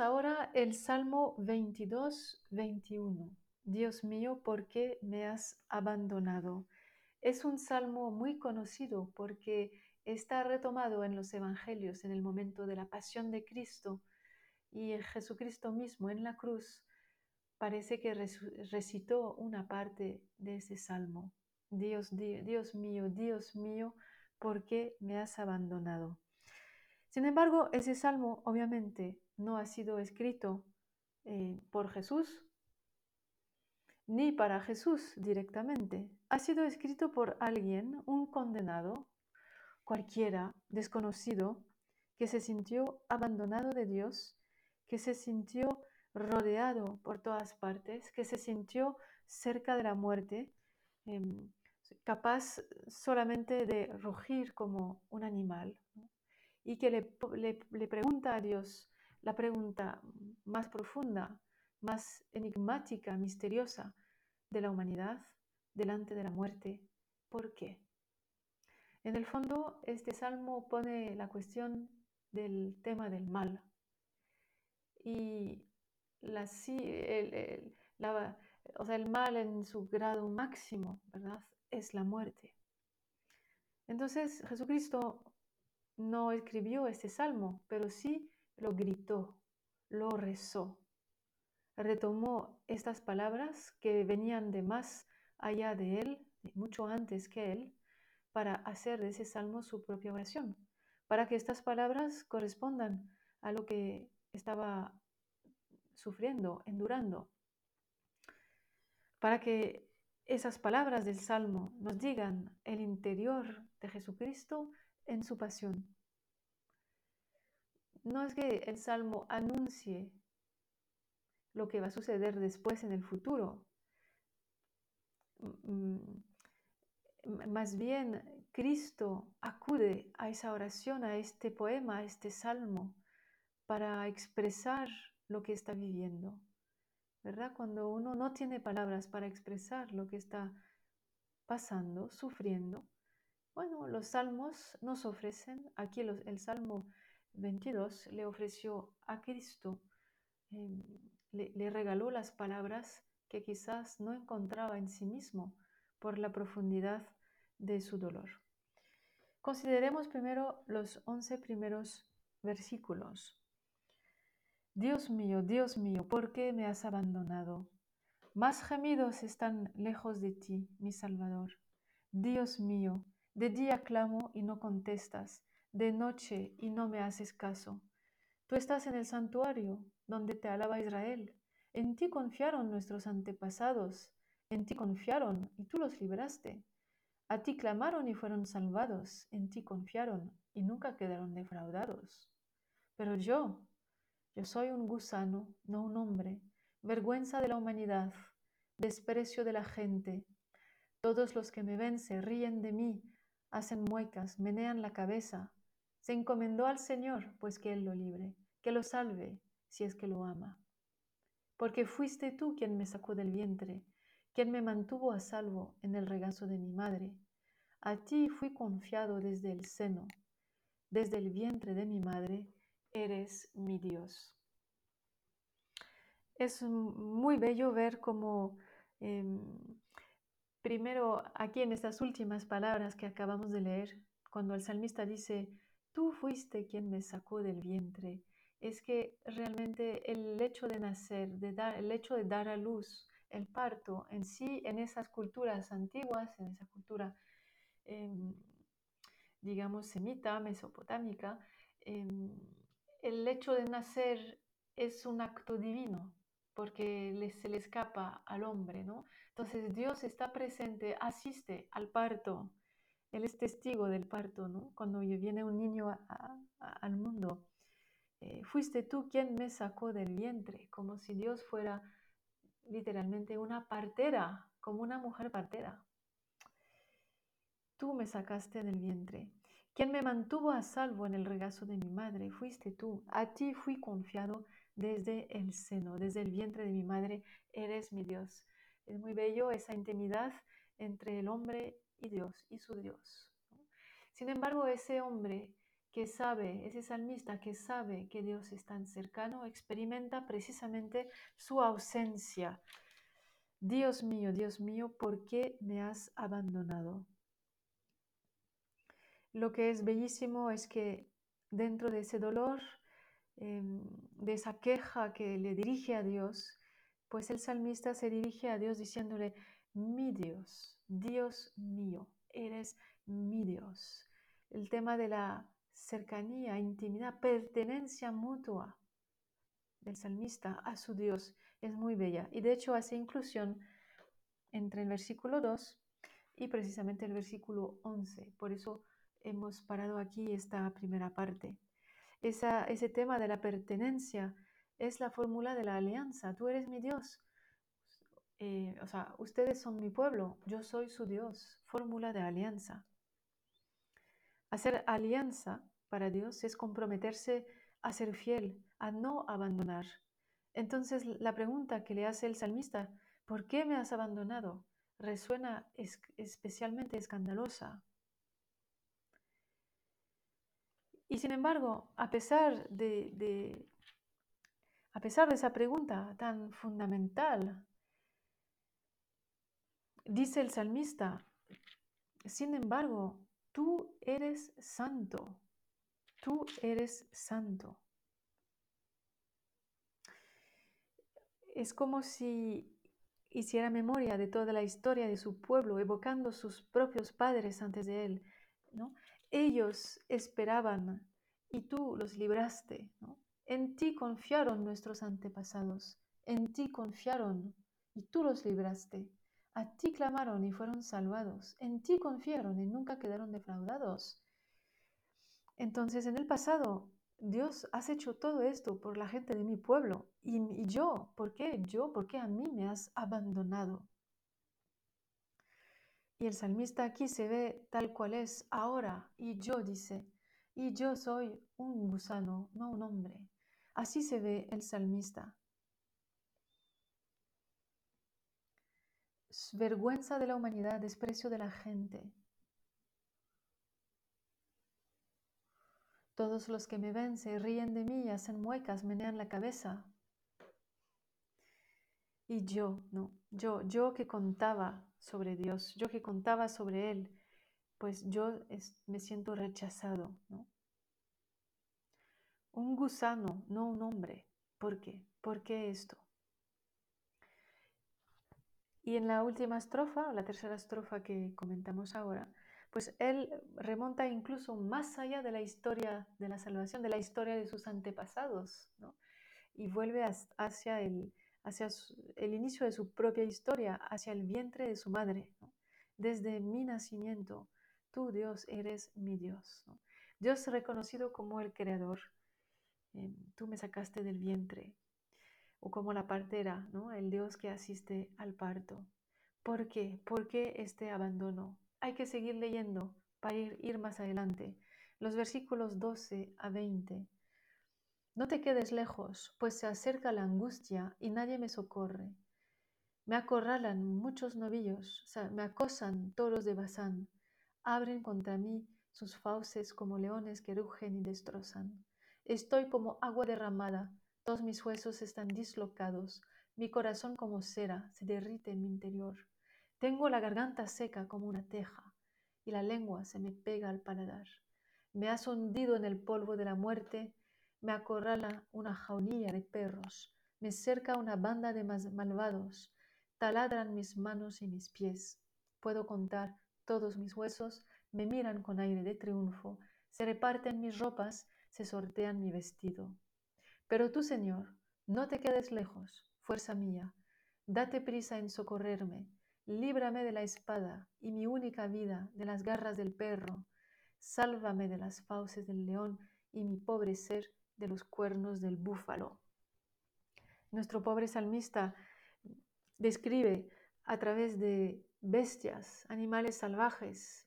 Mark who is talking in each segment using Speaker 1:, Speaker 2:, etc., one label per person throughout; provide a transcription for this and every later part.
Speaker 1: Ahora el Salmo 22, 21. Dios mío, ¿por qué me has abandonado? Es un salmo muy conocido porque está retomado en los Evangelios en el momento de la pasión de Cristo y Jesucristo mismo en la cruz parece que recitó una parte de ese salmo. Dios, Dios mío, Dios mío, ¿por qué me has abandonado? Sin embargo, ese salmo obviamente no ha sido escrito eh, por Jesús ni para Jesús directamente. Ha sido escrito por alguien, un condenado, cualquiera, desconocido, que se sintió abandonado de Dios, que se sintió rodeado por todas partes, que se sintió cerca de la muerte, em, capaz solamente de rugir como un animal y que le, pregunta a Dios la pregunta más profunda, más enigmática, misteriosa de la humanidad delante de la muerte. ¿Por qué? En el fondo, este salmo pone la cuestión del tema del mal. Y la, el, o sea, el mal en su grado máximo, ¿verdad? Es la muerte. Entonces, Jesucristo no escribió este salmo, pero sí lo gritó, lo rezó. Retomó estas palabras que venían de más allá de él, mucho antes que él, para hacer de ese salmo su propia oración, para que estas palabras correspondan a lo que estaba sufriendo, endurando, para que esas palabras del salmo nos digan el interior de Jesucristo en su pasión. No es que el Salmo anuncie lo que va a suceder después en el futuro. Mm, mm, más bien, Cristo acude a esa oración, a este poema, a este salmo, para expresar lo que está viviendo. ¿Verdad? Cuando uno no tiene palabras para expresar lo que está pasando, sufriendo, bueno, los salmos nos ofrecen, aquí el Salmo 22 le ofreció a Cristo, em, le, regaló las palabras que quizás no encontraba en sí mismo por la profundidad de su dolor. Consideremos primero los once primeros versículos. Dios mío, Dios mío, ¿por qué me has abandonado? Más gemidos están lejos de ti, mi Salvador. Dios mío, de día clamo y no contestas, de noche y no me haces caso. Tú estás en el santuario, donde te alaba Israel. En ti confiaron nuestros antepasados, en ti confiaron y tú los libraste. A ti clamaron y fueron salvados, en ti confiaron y nunca quedaron defraudados. Pero yo, yo soy un gusano, no un hombre, vergüenza de la humanidad, desprecio de la gente. Todos los que me ven se ríen de mí, hacen muecas, menean la cabeza. Se encomendó al Señor, pues que Él lo libre, que lo salve, si es que lo ama. Porque fuiste tú quien me sacó del vientre, quien me mantuvo a salvo en el regazo de mi madre. A ti fui confiado desde el seno, desde el vientre de mi madre, eres mi Dios. Es muy bello ver cómo em, Primero, aquí en estas últimas palabras que acabamos de leer, cuando el salmista dice, tú fuiste quien me sacó del vientre, es que realmente el hecho de nacer, de dar, el hecho de dar a luz, el parto en sí, en esas culturas antiguas, en esa cultura, em, digamos, semita, mesopotámica, em, el hecho de nacer es un acto divino, porque se le escapa al hombre, ¿no? Entonces Dios está presente, asiste al parto. Él es testigo del parto, ¿no? Cuando viene un niño al mundo. Eh, fuiste tú quien me sacó del vientre, como si Dios fuera literalmente una partera, como una mujer partera. Tú me sacaste del vientre. Quien me mantuvo a salvo en el regazo de mi madre, fuiste tú. A ti fui confiado desde el seno, desde el vientre de mi madre, eres mi Dios. Es muy bello esa intimidad entre el hombre y Dios y su Dios. Sin embargo, ese hombre que sabe, ese salmista que sabe que Dios es tan cercano, experimenta precisamente su ausencia. Dios mío, Dios mío, ¿por qué me has abandonado? Lo que es bellísimo es que dentro de ese dolor, em, de esa queja que le dirige a Dios, pues el salmista se dirige a Dios diciéndole, mi Dios, Dios mío, eres mi Dios. El tema de la cercanía, intimidad, pertenencia mutua del salmista a su Dios es muy bella. Y de hecho hace inclusión entre el versículo 2 y precisamente el versículo 11. Por eso hemos parado aquí esta primera parte. Esa, ese tema de la pertenencia es la fórmula de la alianza. Tú eres mi Dios. Eh, o sea, ustedes son mi pueblo, yo soy su Dios. Fórmula de alianza. Hacer alianza para Dios es comprometerse a ser fiel, a no abandonar. Entonces la pregunta que le hace el salmista, ¿por qué me has abandonado? resuena especialmente escandalosa. Y sin embargo, a pesar de, a pesar de esa pregunta tan fundamental, dice el salmista, sin embargo, Tú eres santo. Tú eres santo. Es como si hiciera memoria de toda la historia de su pueblo, evocando sus propios padres antes de él. ¿no? Ellos esperaban y tú los libraste. En ti confiaron nuestros antepasados, en ti confiaron y tú los libraste. A ti clamaron y fueron salvados. En ti confiaron y nunca quedaron defraudados. Entonces, en el pasado, Dios, has hecho todo esto por la gente de mi pueblo. Y, yo, ¿por qué? Yo, ¿por qué a mí me has abandonado? Y el salmista aquí se ve tal cual es ahora. Y yo dice, y yo soy un gusano, no un hombre. Así se ve el salmista. Vergüenza de la humanidad, desprecio de la gente. Todos los que me ven se ríen de mí, hacen muecas, menean la cabeza. Y yo, no, yo, yo que contaba sobre Dios, yo que contaba sobre Él, pues yo me siento rechazado, ¿no? Un gusano, no un hombre. ¿Por qué? ¿Por qué esto? Y en la última estrofa, la tercera estrofa que comentamos ahora, pues él remonta incluso más allá de la historia de la salvación, de la historia de sus antepasados, ¿no? y vuelve hacia, el, hacia el inicio de su propia historia, hacia el vientre de su madre. Desde mi nacimiento, tú Dios eres mi Dios. Dios reconocido como el creador. Eh, tú me sacaste del vientre, o como la partera, ¿no? el Dios que asiste al parto. ¿Por qué? ¿Por qué este abandono? Hay que seguir leyendo para ir, ir más adelante. Los versículos 12 a 20. No te quedes lejos, pues se acerca la angustia y nadie me socorre. Me acorralan muchos novillos, me acosan toros de Bazán, abren contra mí sus fauces como leones que rugen y destrozan. Estoy como agua derramada, todos mis huesos están dislocados, mi corazón como cera se derrite en mi interior. Tengo la garganta seca como una teja y la lengua se me pega al paladar. Me has hundido en el polvo de la muerte, me acorrala una jaulilla de perros, me cerca una banda de malvados, taladran mis manos y mis pies. Puedo contar todos mis huesos, me miran con aire de triunfo, se reparten mis ropas, se sortean mi vestido. Pero tú, Señor, no te quedes lejos, fuerza mía, date prisa en socorrerme, líbrame de la espada y mi única vida de las garras del perro, sálvame de las fauces del león y mi pobre ser de los cuernos del búfalo. Nuestro pobre salmista describe a través de bestias, animales salvajes,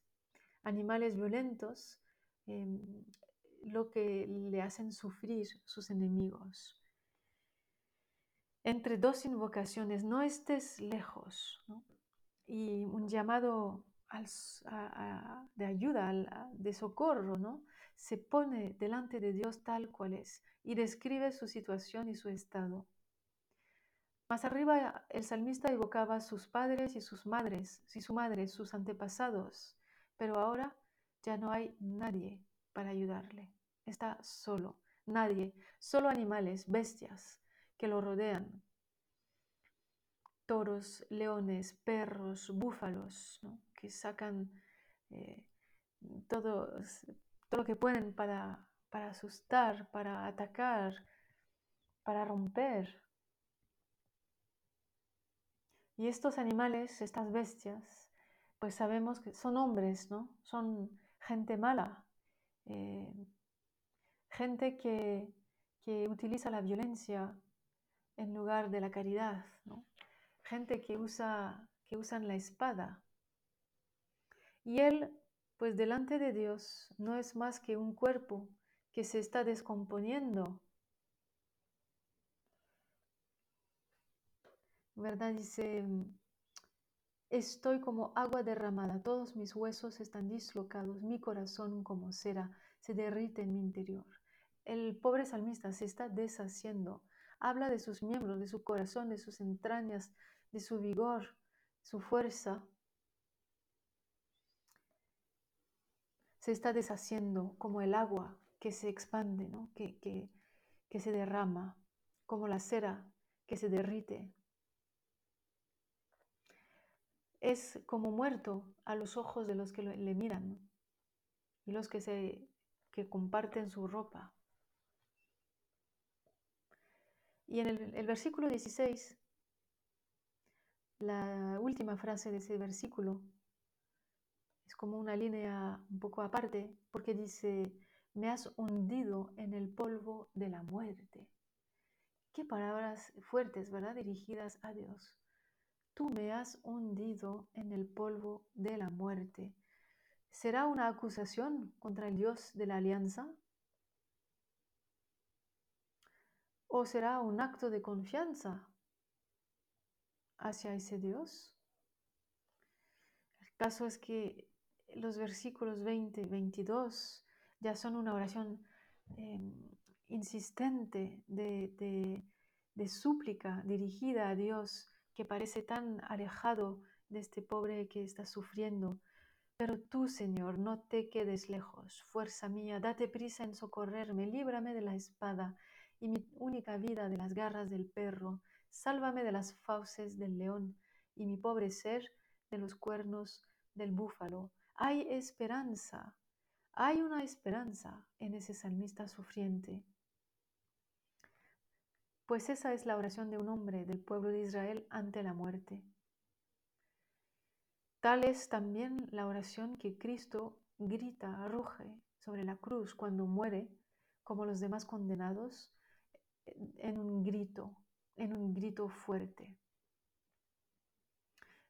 Speaker 1: animales violentos, em, lo que le hacen sufrir sus enemigos. Entre dos invocaciones, no estés lejos, y un llamado de ayuda, de socorro, ¿no? se pone delante de Dios tal cual es y describe su situación y su estado. Más arriba el salmista evocaba a sus padres y sus madres, y su madre, sus antepasados, pero ahora ya no hay nadie para ayudarle. Está solo, nadie, solo animales, bestias que lo rodean. Toros, leones, perros, búfalos, que sacan eh, todo, todo, lo que pueden para, para asustar, para atacar, para romper. Y estos animales, estas bestias, pues sabemos que son hombres, ¿no? Son gente mala, eh, gente que, que, utiliza la violencia en lugar de la caridad, gente que usa que usan la espada. Y él, pues delante de Dios, no es más que un cuerpo que se está descomponiendo. ¿Verdad? Dice, estoy como agua derramada, todos mis huesos están dislocados, mi corazón como cera se derrite en mi interior. El pobre salmista se está deshaciendo, habla de sus miembros, de su corazón, de sus entrañas, de su vigor, su fuerza. Se está deshaciendo como el agua que se expande, que, que, que se derrama, como la cera que se derrite. Es como muerto a los ojos de los que le miran y los que, se, que comparten su ropa. Y en el, versículo 16 la última frase de ese versículo es como una línea un poco aparte porque dice, me has hundido en el polvo de la muerte. Qué palabras fuertes, ¿verdad? Dirigidas a Dios. Tú me has hundido en el polvo de la muerte. ¿Será una acusación contra el Dios de la alianza? ¿O será un acto de confianza hacia ese Dios. El caso es que los versículos 20 y 22 ya son una oración em, insistente de, de súplica dirigida a Dios que parece tan alejado de este pobre que está sufriendo. Pero tú, Señor, no te quedes lejos. Fuerza mía, date prisa en socorrerme, líbrame de la espada y mi única vida de las garras del perro Sálvame de las fauces del león y mi pobre ser de los cuernos del búfalo. Hay esperanza, hay una esperanza en ese salmista sufriente. Pues esa es la oración de un hombre del pueblo de Israel ante la muerte. Tal es también la oración que Cristo grita, arroje sobre la cruz cuando muere, como los demás condenados, en un grito, en un grito fuerte.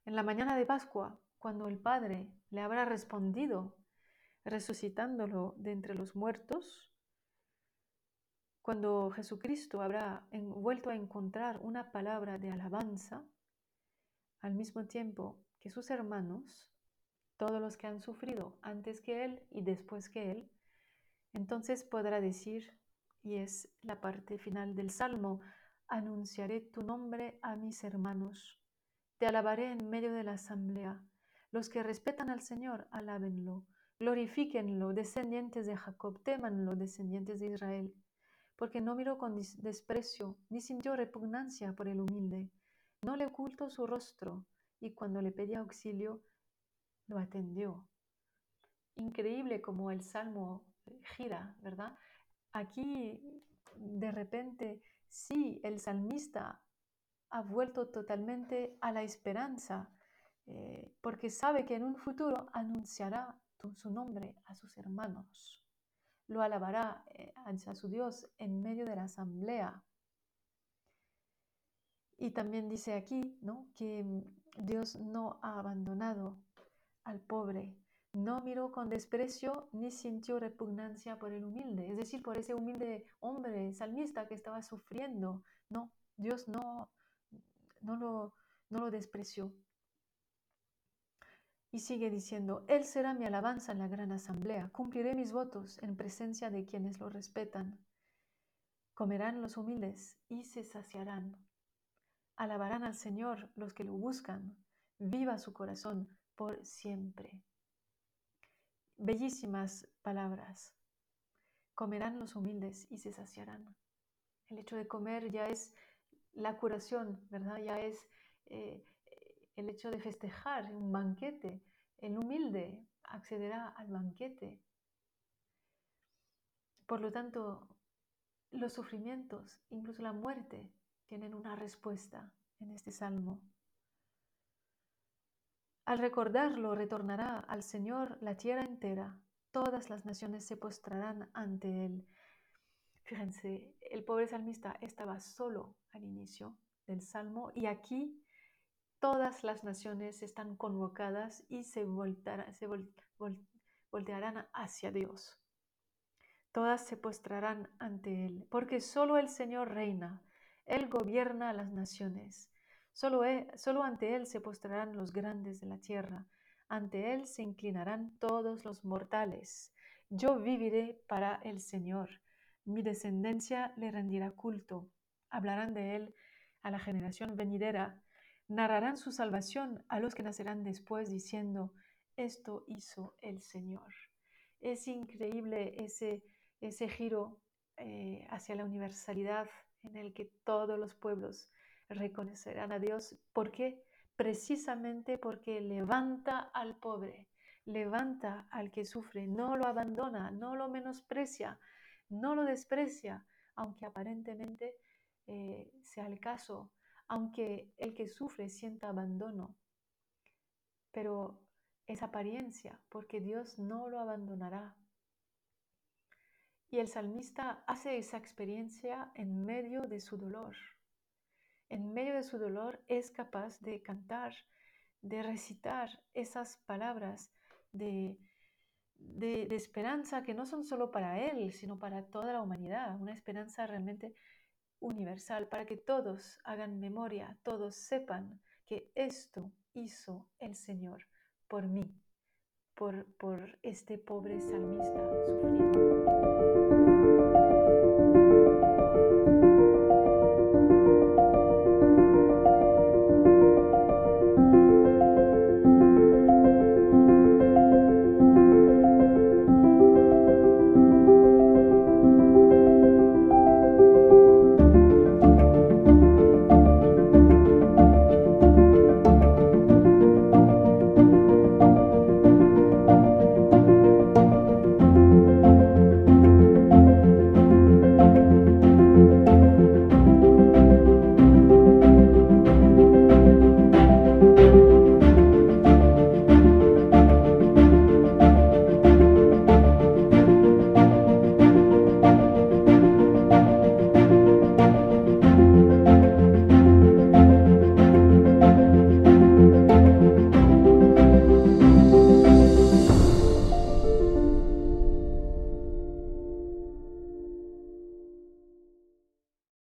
Speaker 1: En la mañana de Pascua, cuando el Padre le habrá respondido, resucitándolo de entre los muertos, cuando Jesucristo habrá vuelto a encontrar una palabra de alabanza, al mismo tiempo que sus hermanos, todos los que han sufrido antes que Él y después que Él, entonces podrá decir, y es la parte final del Salmo, anunciaré tu nombre a mis hermanos. Te alabaré en medio de la asamblea. Los que respetan al Señor, alábenlo. Glorifíquenlo, descendientes de Jacob, témanlo, descendientes de Israel. Porque no miró con desprecio, ni sintió repugnancia por el humilde. No le ocultó su rostro, y cuando le pedía auxilio, lo atendió. Increíble como el salmo gira, ¿verdad? Aquí de repente Sí, el salmista ha vuelto totalmente a la esperanza, eh, porque sabe que en un futuro anunciará su nombre a sus hermanos, lo alabará eh, a su Dios en medio de la asamblea. Y también dice aquí ¿no? que Dios no ha abandonado al pobre, no miró con desprecio ni sintió repugnancia por el humilde, es decir, por ese humilde hombre salmista que estaba sufriendo. No, Dios no, no, lo, no lo despreció. Y sigue diciendo, Él será mi alabanza en la gran asamblea, cumpliré mis votos en presencia de quienes lo respetan. Comerán los humildes y se saciarán. Alabarán al Señor los que lo buscan. Viva su corazón por siempre. Bellísimas palabras. Comerán los humildes y se saciarán. El hecho de comer ya es la curación, ¿verdad? Ya es eh, el hecho de festejar un banquete. El humilde accederá al banquete. Por lo tanto, los sufrimientos, incluso la muerte, tienen una respuesta en este salmo. Al recordarlo, retornará al Señor la tierra entera, todas las naciones se postrarán ante Él. Fíjense, el pobre salmista estaba solo al inicio del salmo y aquí todas las naciones están convocadas y se, se voltearán hacia Dios. Todas se postrarán ante Él, porque solo el Señor reina, Él gobierna las naciones. Solo, e, solo ante Él se postrarán los grandes de la tierra, ante Él se inclinarán todos los mortales. Yo viviré para el Señor, mi descendencia le rendirá culto. Hablarán de Él a la generación venidera, narrarán su salvación a los que nacerán después, diciendo, esto hizo el Señor. Es increíble ese, ese giro eh, hacia la universalidad en el que todos los pueblos reconocerán a Dios. ¿Por qué? Precisamente porque levanta al pobre, levanta al que sufre, no lo abandona, no lo menosprecia, no lo desprecia, aunque aparentemente eh, sea el caso, aunque el que sufre sienta abandono. Pero es apariencia, porque Dios no lo abandonará. Y el salmista hace esa experiencia en medio de su dolor en medio de su dolor es capaz de cantar, de recitar esas palabras de, esperanza que no son solo para él, sino para toda la humanidad, una esperanza realmente universal, para que todos hagan memoria, todos sepan que esto hizo el Señor por mí, por, por este pobre salmista sufriendo.